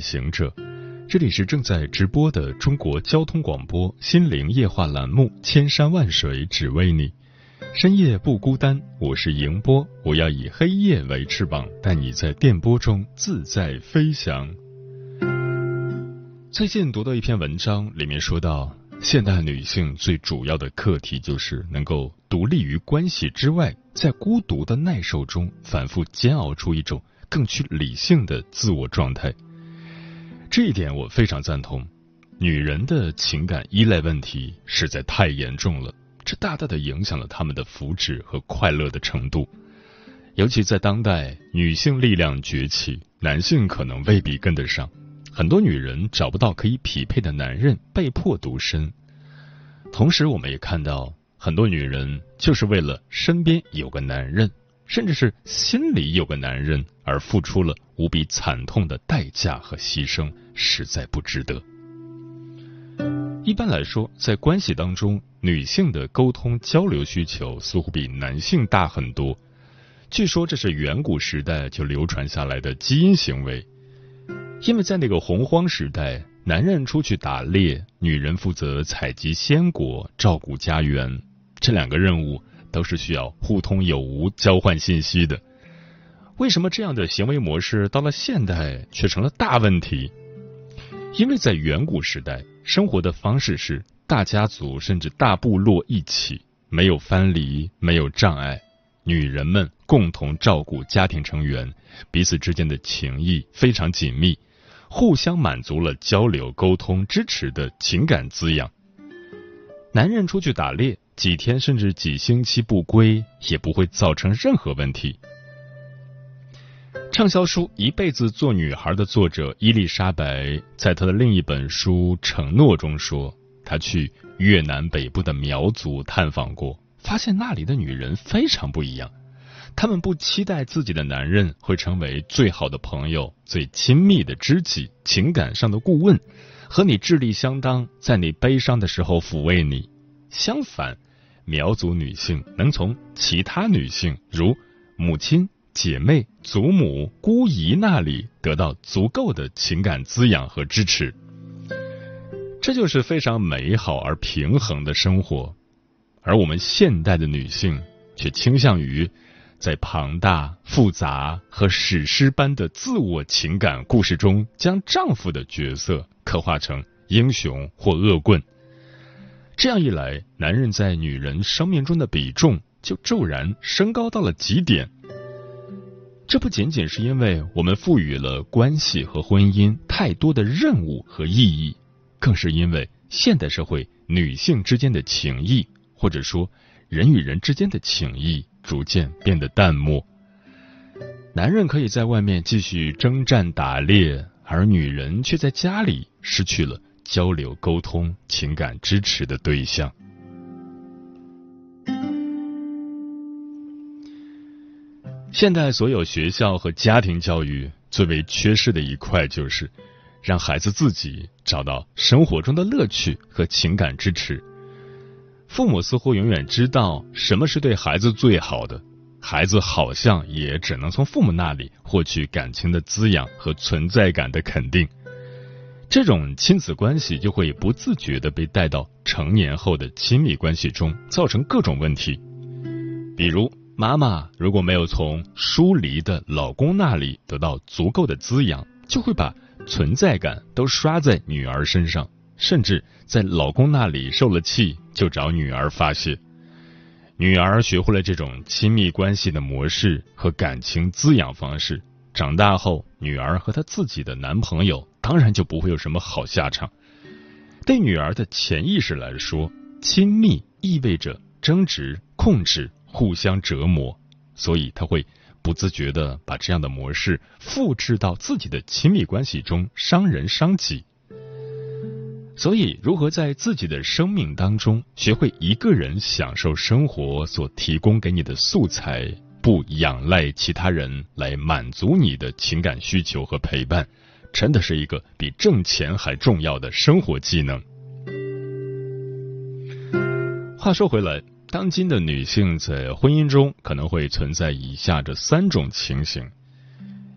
行者，这里是正在直播的中国交通广播心灵夜话栏目《千山万水只为你》，深夜不孤单，我是迎波，我要以黑夜为翅膀，带你在电波中自在飞翔。最近读到一篇文章，里面说到，现代女性最主要的课题就是能够独立于关系之外，在孤独的耐受中反复煎熬出一种。更趋理性的自我状态，这一点我非常赞同。女人的情感依赖问题实在太严重了，这大大的影响了他们的福祉和快乐的程度。尤其在当代，女性力量崛起，男性可能未必跟得上。很多女人找不到可以匹配的男人，被迫独身。同时，我们也看到很多女人就是为了身边有个男人。甚至是心里有个男人，而付出了无比惨痛的代价和牺牲，实在不值得。一般来说，在关系当中，女性的沟通交流需求似乎比男性大很多。据说这是远古时代就流传下来的基因行为，因为在那个洪荒时代，男人出去打猎，女人负责采集鲜果、照顾家园，这两个任务。都是需要互通有无、交换信息的。为什么这样的行为模式到了现代却成了大问题？因为在远古时代，生活的方式是大家族甚至大部落一起，没有分离，没有障碍，女人们共同照顾家庭成员，彼此之间的情谊非常紧密，互相满足了交流、沟通、支持的情感滋养。男人出去打猎。几天甚至几星期不归也不会造成任何问题。畅销书《一辈子做女孩》的作者伊丽莎白在她的另一本书《承诺》中说，她去越南北部的苗族探访过，发现那里的女人非常不一样。她们不期待自己的男人会成为最好的朋友、最亲密的知己、情感上的顾问，和你智力相当，在你悲伤的时候抚慰你。相反。苗族女性能从其他女性，如母亲、姐妹、祖母、姑姨那里得到足够的情感滋养和支持，这就是非常美好而平衡的生活。而我们现代的女性却倾向于在庞大、复杂和史诗般的自我情感故事中，将丈夫的角色刻画成英雄或恶棍。这样一来，男人在女人生命中的比重就骤然升高到了极点。这不仅仅是因为我们赋予了关系和婚姻太多的任务和意义，更是因为现代社会女性之间的情谊，或者说人与人之间的情谊，逐渐变得淡漠。男人可以在外面继续征战打猎，而女人却在家里失去了。交流、沟通、情感支持的对象。现代所有学校和家庭教育最为缺失的一块，就是让孩子自己找到生活中的乐趣和情感支持。父母似乎永远知道什么是对孩子最好的，孩子好像也只能从父母那里获取感情的滋养和存在感的肯定。这种亲子关系就会不自觉的被带到成年后的亲密关系中，造成各种问题。比如，妈妈如果没有从疏离的老公那里得到足够的滋养，就会把存在感都刷在女儿身上，甚至在老公那里受了气就找女儿发泄。女儿学会了这种亲密关系的模式和感情滋养方式，长大后，女儿和她自己的男朋友。当然就不会有什么好下场。对女儿的潜意识来说，亲密意味着争执、控制、互相折磨，所以她会不自觉的把这样的模式复制到自己的亲密关系中，伤人伤己。所以，如何在自己的生命当中学会一个人享受生活所提供给你的素材，不仰赖其他人来满足你的情感需求和陪伴，真的是一个比挣钱还重要的生活技能。话说回来，当今的女性在婚姻中可能会存在以下这三种情形：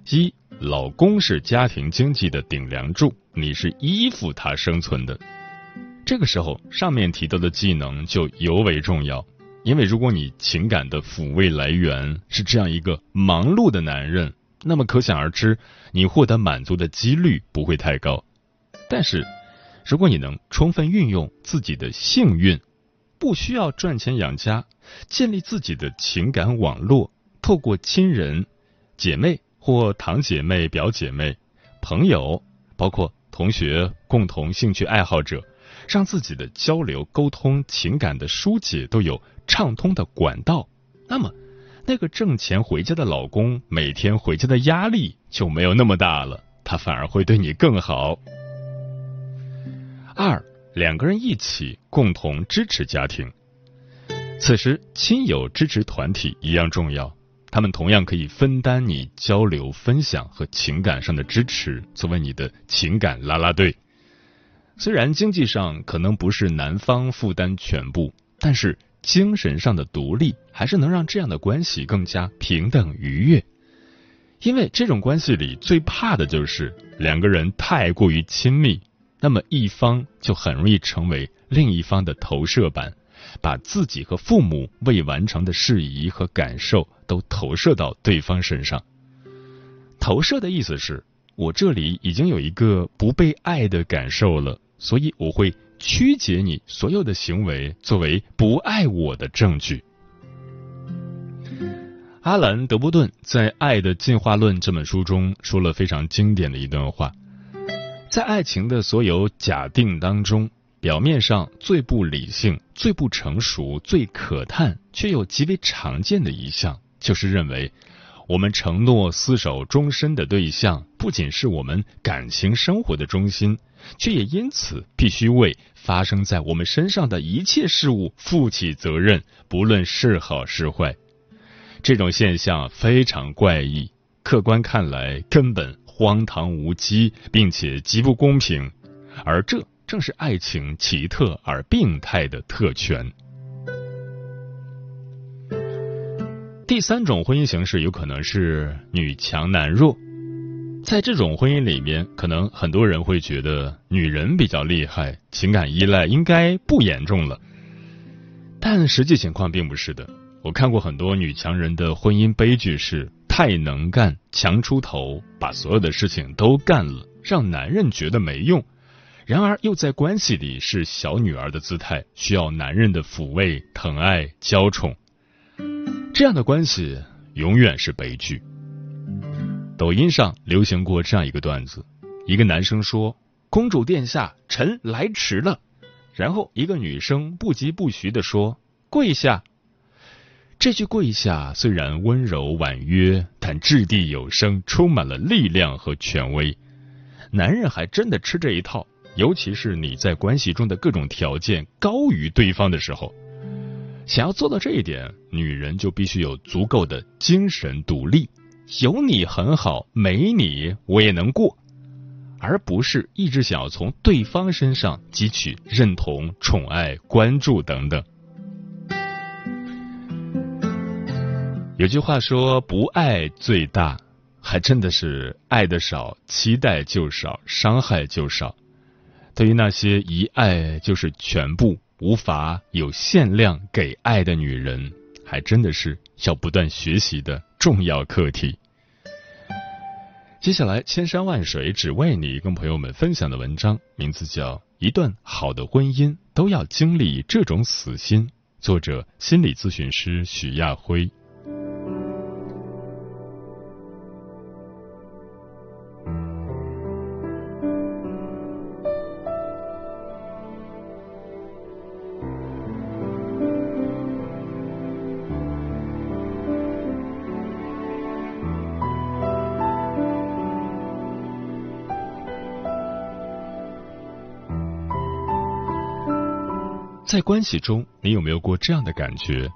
一。老公是家庭经济的顶梁柱，你是依附他生存的。这个时候，上面提到的技能就尤为重要，因为如果你情感的抚慰来源是这样一个忙碌的男人，那么可想而知，你获得满足的几率不会太高。但是，如果你能充分运用自己的幸运，不需要赚钱养家，建立自己的情感网络，透过亲人、姐妹。或堂姐妹、表姐妹、朋友，包括同学、共同兴趣爱好者，让自己的交流、沟通、情感的疏解都有畅通的管道。那么，那个挣钱回家的老公每天回家的压力就没有那么大了，他反而会对你更好。二，两个人一起共同支持家庭，此时亲友支持团体一样重要。他们同样可以分担你交流、分享和情感上的支持，作为你的情感拉拉队。虽然经济上可能不是男方负担全部，但是精神上的独立还是能让这样的关系更加平等愉悦。因为这种关系里最怕的就是两个人太过于亲密，那么一方就很容易成为另一方的投射版。把自己和父母未完成的事宜和感受都投射到对方身上。投射的意思是，我这里已经有一个不被爱的感受了，所以我会曲解你所有的行为，作为不爱我的证据。阿兰·德波顿在《爱的进化论》这本书中说了非常经典的一段话：在爱情的所有假定当中。表面上最不理性、最不成熟、最可叹，却又极为常见的一项，就是认为我们承诺厮守终身的对象，不仅是我们感情生活的中心，却也因此必须为发生在我们身上的一切事物负起责任，不论是好是坏。这种现象非常怪异，客观看来根本荒唐无稽，并且极不公平，而这。正是爱情奇特而病态的特权。第三种婚姻形式有可能是女强男弱，在这种婚姻里面，可能很多人会觉得女人比较厉害，情感依赖应该不严重了。但实际情况并不是的。我看过很多女强人的婚姻悲剧是太能干，强出头，把所有的事情都干了，让男人觉得没用。然而，又在关系里是小女儿的姿态，需要男人的抚慰、疼爱、娇宠，这样的关系永远是悲剧。抖音上流行过这样一个段子：一个男生说：“公主殿下，臣来迟了。”然后一个女生不疾不徐的说：“跪下。”这句“跪下”虽然温柔婉约，但掷地有声，充满了力量和权威。男人还真的吃这一套。尤其是你在关系中的各种条件高于对方的时候，想要做到这一点，女人就必须有足够的精神独立。有你很好，没你我也能过，而不是一直想要从对方身上汲取认同、宠爱、关注等等。有句话说：“不爱最大”，还真的是爱的少，期待就少，伤害就少。对于那些一爱就是全部、无法有限量给爱的女人，还真的是要不断学习的重要课题。接下来，千山万水只为你，跟朋友们分享的文章名字叫《一段好的婚姻都要经历这种死心》，作者心理咨询师许亚辉。在关系中，你有没有过这样的感觉？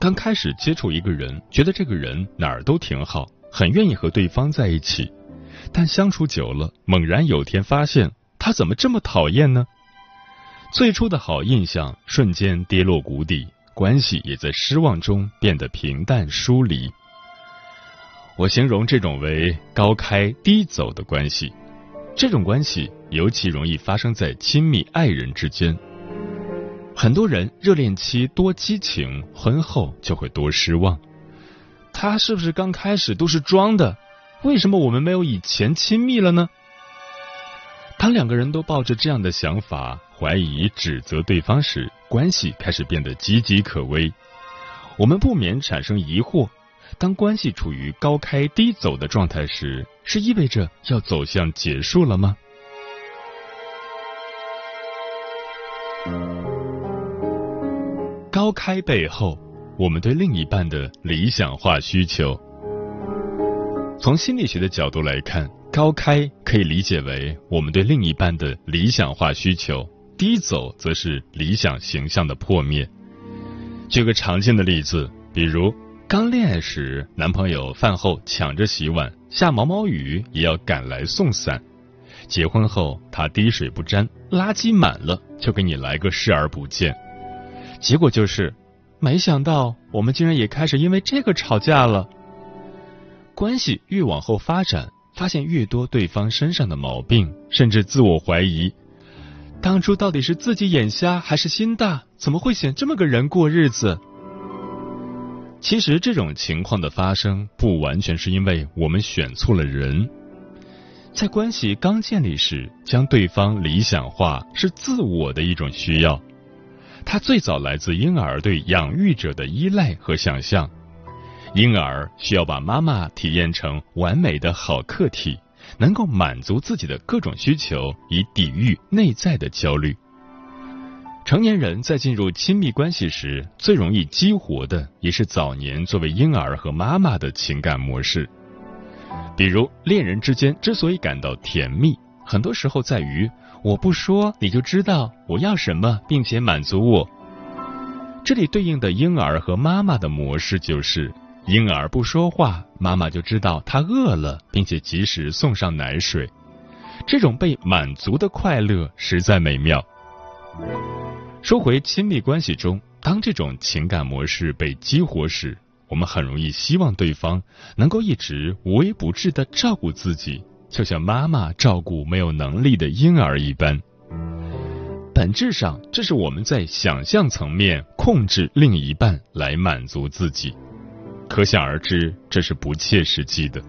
刚开始接触一个人，觉得这个人哪儿都挺好，很愿意和对方在一起，但相处久了，猛然有天发现他怎么这么讨厌呢？最初的好印象瞬间跌落谷底，关系也在失望中变得平淡疏离。我形容这种为高开低走的关系，这种关系尤其容易发生在亲密爱人之间。很多人热恋期多激情，婚后就会多失望。他是不是刚开始都是装的？为什么我们没有以前亲密了呢？当两个人都抱着这样的想法，怀疑、指责对方时，关系开始变得岌岌可危。我们不免产生疑惑：当关系处于高开低走的状态时，是意味着要走向结束了吗？高开背后，我们对另一半的理想化需求。从心理学的角度来看，高开可以理解为我们对另一半的理想化需求，低走则是理想形象的破灭。举个常见的例子，比如刚恋爱时，男朋友饭后抢着洗碗，下毛毛雨也要赶来送伞；结婚后，他滴水不沾，垃圾满了就给你来个视而不见。结果就是，没想到我们竟然也开始因为这个吵架了。关系越往后发展，发现越多对方身上的毛病，甚至自我怀疑：当初到底是自己眼瞎还是心大？怎么会选这么个人过日子？其实这种情况的发生，不完全是因为我们选错了人。在关系刚建立时，将对方理想化是自我的一种需要。它最早来自婴儿对养育者的依赖和想象，婴儿需要把妈妈体验成完美的好客体，能够满足自己的各种需求，以抵御内在的焦虑。成年人在进入亲密关系时，最容易激活的也是早年作为婴儿和妈妈的情感模式。比如，恋人之间之所以感到甜蜜，很多时候在于。我不说，你就知道我要什么，并且满足我。这里对应的婴儿和妈妈的模式就是：婴儿不说话，妈妈就知道他饿了，并且及时送上奶水。这种被满足的快乐实在美妙。说回亲密关系中，当这种情感模式被激活时，我们很容易希望对方能够一直无微不至的照顾自己。就像妈妈照顾没有能力的婴儿一般，本质上这是我们在想象层面控制另一半来满足自己，可想而知这是不切实际的，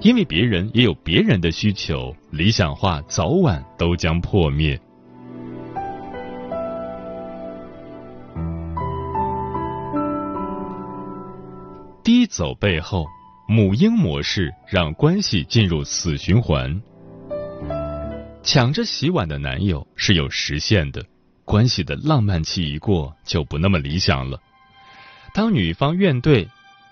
因为别人也有别人的需求，理想化早晚都将破灭。低走背后。母婴模式让关系进入死循环。抢着洗碗的男友是有实现的，关系的浪漫期一过就不那么理想了。当女方怨怼，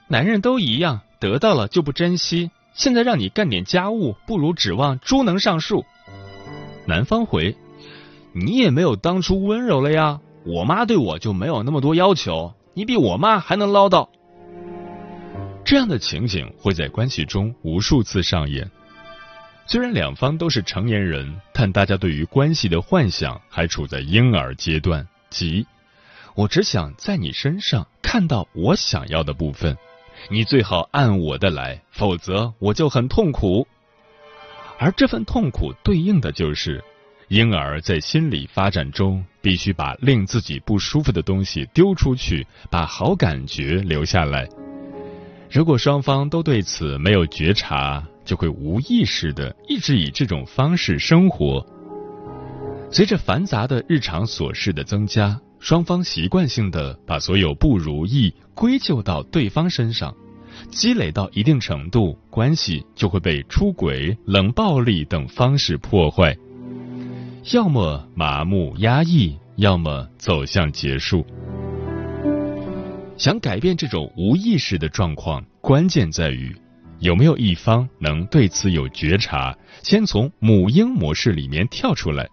男人都一样，得到了就不珍惜，现在让你干点家务，不如指望猪能上树。男方回，你也没有当初温柔了呀，我妈对我就没有那么多要求，你比我妈还能唠叨。这样的情景会在关系中无数次上演。虽然两方都是成年人，但大家对于关系的幻想还处在婴儿阶段，即我只想在你身上看到我想要的部分，你最好按我的来，否则我就很痛苦。而这份痛苦对应的就是，婴儿在心理发展中必须把令自己不舒服的东西丢出去，把好感觉留下来。如果双方都对此没有觉察，就会无意识的一直以这种方式生活。随着繁杂的日常琐事的增加，双方习惯性的把所有不如意归咎到对方身上，积累到一定程度，关系就会被出轨、冷暴力等方式破坏，要么麻木压抑，要么走向结束。想改变这种无意识的状况，关键在于有没有一方能对此有觉察，先从母婴模式里面跳出来，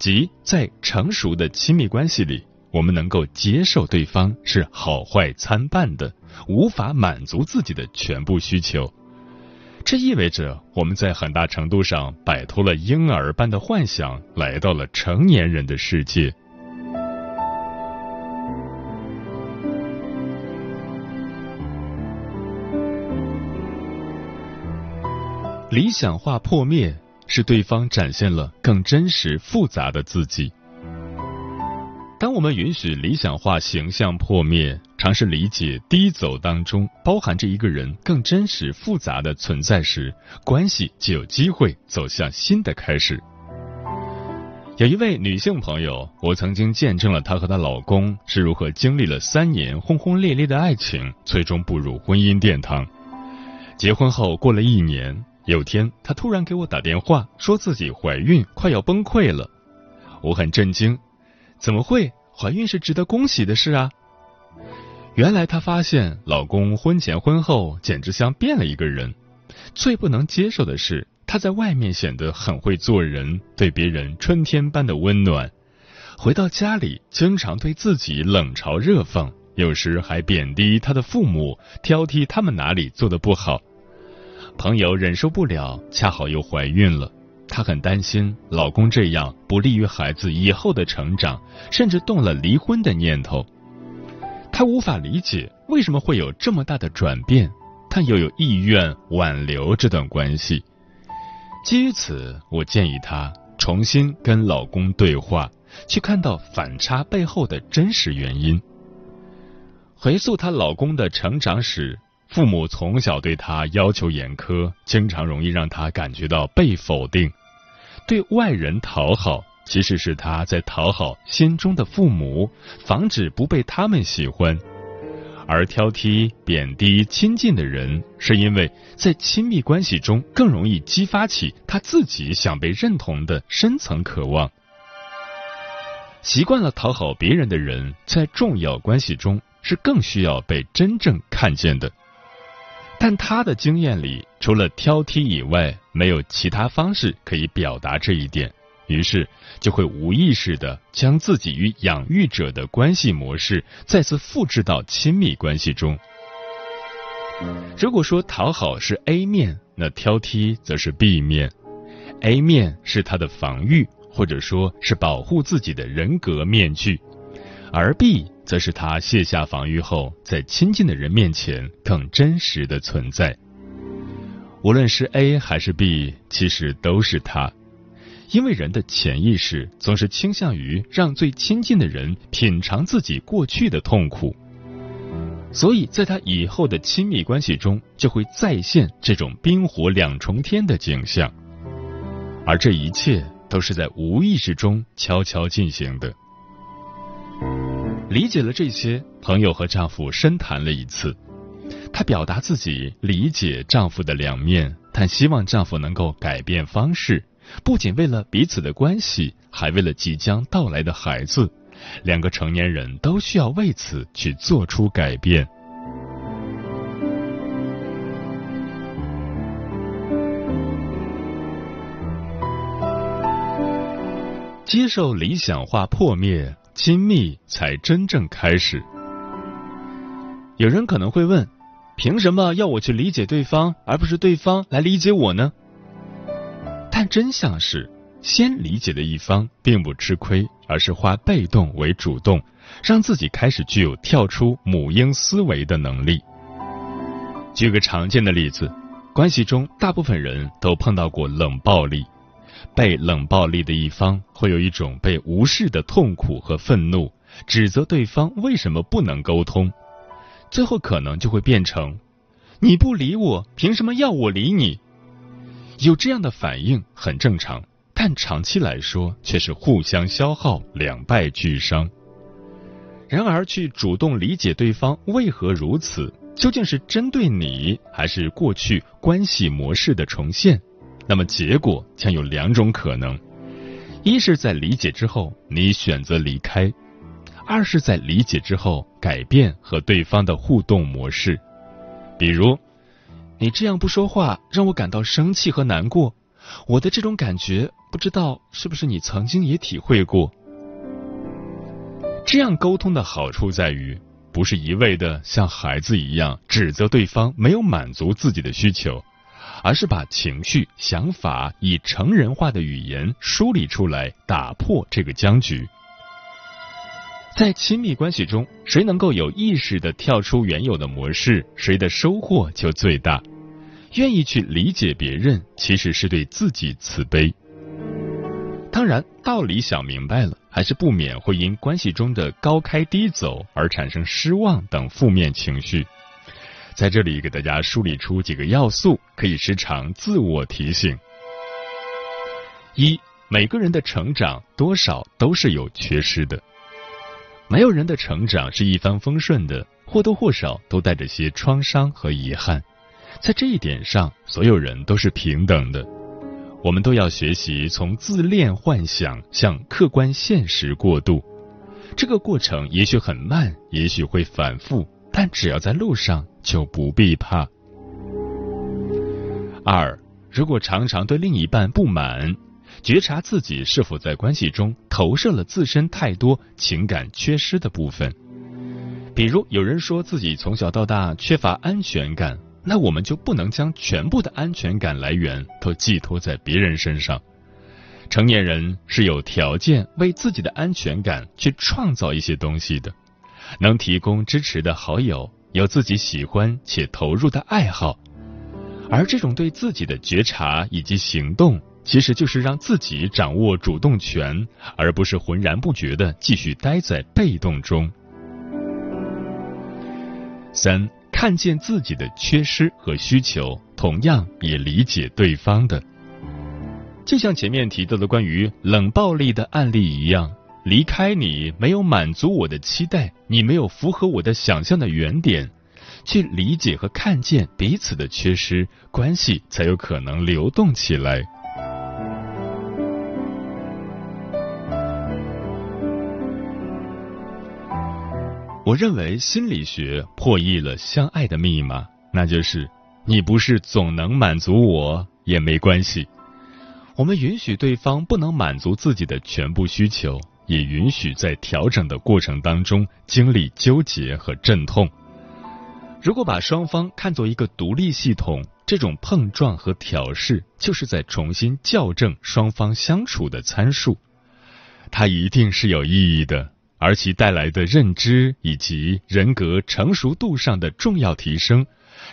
即在成熟的亲密关系里，我们能够接受对方是好坏参半的，无法满足自己的全部需求。这意味着我们在很大程度上摆脱了婴儿般的幻想，来到了成年人的世界。理想化破灭，是对方展现了更真实复杂的自己。当我们允许理想化形象破灭，尝试理解低走当中包含着一个人更真实复杂的存在时，关系就有机会走向新的开始。有一位女性朋友，我曾经见证了她和她老公是如何经历了三年轰轰烈烈的爱情，最终步入婚姻殿堂。结婚后过了一年，有天她突然给我打电话，说自己怀孕，快要崩溃了。我很震惊。怎么会？怀孕是值得恭喜的事啊！原来她发现老公婚前婚后简直像变了一个人。最不能接受的是，他在外面显得很会做人，对别人春天般的温暖，回到家里经常对自己冷嘲热讽，有时还贬低他的父母，挑剔他们哪里做的不好。朋友忍受不了，恰好又怀孕了。她很担心老公这样不利于孩子以后的成长，甚至动了离婚的念头。她无法理解为什么会有这么大的转变，但又有意愿挽留这段关系。基于此，我建议她重新跟老公对话，去看到反差背后的真实原因。回溯她老公的成长史。父母从小对他要求严苛，经常容易让他感觉到被否定。对外人讨好，其实是他在讨好心中的父母，防止不被他们喜欢。而挑剔、贬低亲近的人，是因为在亲密关系中更容易激发起他自己想被认同的深层渴望。习惯了讨好别人的人，在重要关系中是更需要被真正看见的。但他的经验里，除了挑剔以外，没有其他方式可以表达这一点，于是就会无意识的将自己与养育者的关系模式再次复制到亲密关系中。如果说讨好是 A 面，那挑剔则是 B 面。A 面是他的防御，或者说是保护自己的人格面具，而 B。则是他卸下防御后，在亲近的人面前更真实的存在。无论是 A 还是 B，其实都是他，因为人的潜意识总是倾向于让最亲近的人品尝自己过去的痛苦，所以在他以后的亲密关系中，就会再现这种冰火两重天的景象，而这一切都是在无意识中悄悄进行的。理解了这些，朋友和丈夫深谈了一次。她表达自己理解丈夫的两面，但希望丈夫能够改变方式，不仅为了彼此的关系，还为了即将到来的孩子。两个成年人都需要为此去做出改变。接受理想化破灭。亲密才真正开始。有人可能会问：凭什么要我去理解对方，而不是对方来理解我呢？但真相是，先理解的一方并不吃亏，而是化被动为主动，让自己开始具有跳出母婴思维的能力。举个常见的例子，关系中大部分人都碰到过冷暴力。被冷暴力的一方会有一种被无视的痛苦和愤怒，指责对方为什么不能沟通，最后可能就会变成“你不理我，凭什么要我理你？”有这样的反应很正常，但长期来说却是互相消耗，两败俱伤。然而，去主动理解对方为何如此，究竟是针对你，还是过去关系模式的重现？那么结果将有两种可能：一是在理解之后你选择离开；二是在理解之后改变和对方的互动模式。比如，你这样不说话让我感到生气和难过，我的这种感觉不知道是不是你曾经也体会过。这样沟通的好处在于，不是一味的像孩子一样指责对方没有满足自己的需求，而是把情绪、想法以成人化的语言梳理出来，打破这个僵局。在亲密关系中，谁能够有意识的跳出原有的模式，谁的收获就最大。愿意去理解别人，其实是对自己慈悲。当然，道理想明白了，还是不免会因关系中的高开低走而产生失望等负面情绪。在这里，给大家梳理出几个要素，可以时常自我提醒：一，每个人的成长多少都是有缺失的。没有人的成长是一帆风顺的，或多或少都带着些创伤和遗憾。在这一点上，所有人都是平等的。我们都要学习从自恋幻想向客观现实过渡。这个过程也许很慢，也许会反复，但只要在路上，就不必怕。二，如果常常对另一半不满。觉察自己是否在关系中投射了自身太多情感缺失的部分，比如有人说自己从小到大缺乏安全感，那我们就不能将全部的安全感来源都寄托在别人身上。成年人是有条件为自己的安全感去创造一些东西的，能提供支持的好友，有自己喜欢且投入的爱好，而这种对自己的觉察以及行动。其实就是让自己掌握主动权，而不是浑然不觉的继续待在被动中。三，看见自己的缺失和需求，同样也理解对方的。就像前面提到的关于冷暴力的案例一样，离开你没有满足我的期待，你没有符合我的想象的原点，去理解和看见彼此的缺失，关系才有可能流动起来。我认为心理学破译了相爱的密码，那就是你不是总能满足我也没关系。我们允许对方不能满足自己的全部需求，也允许在调整的过程当中经历纠结和阵痛。如果把双方看作一个独立系统，这种碰撞和调试就是在重新校正双方相处的参数，它一定是有意义的。而其带来的认知以及人格成熟度上的重要提升，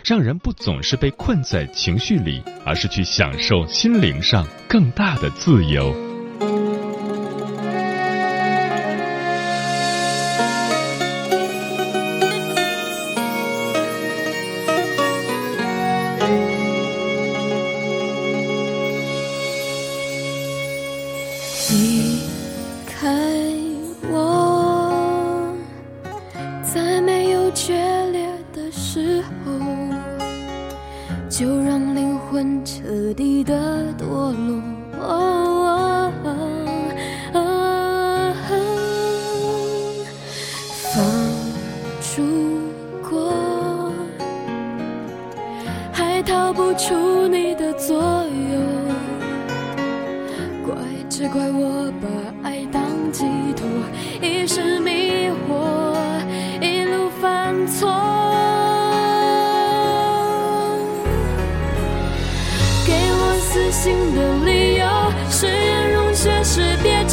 让人不总是被困在情绪里，而是去享受心灵上更大的自由。如果还逃不出你的左右，怪只怪我把爱当寄托，一时迷惑，一路犯错。给我死心的理由，誓言如雪，是变。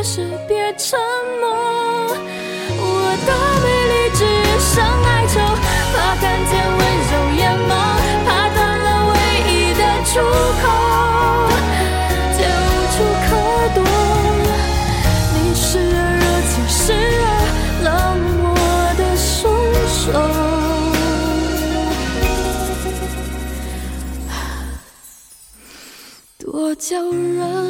容血时别沉默。我的美丽只剩哀愁，怕看见温柔眼眸，怕断了唯一的出口，就无处可躲。你时而热情，时而冷漠的双手。多叫人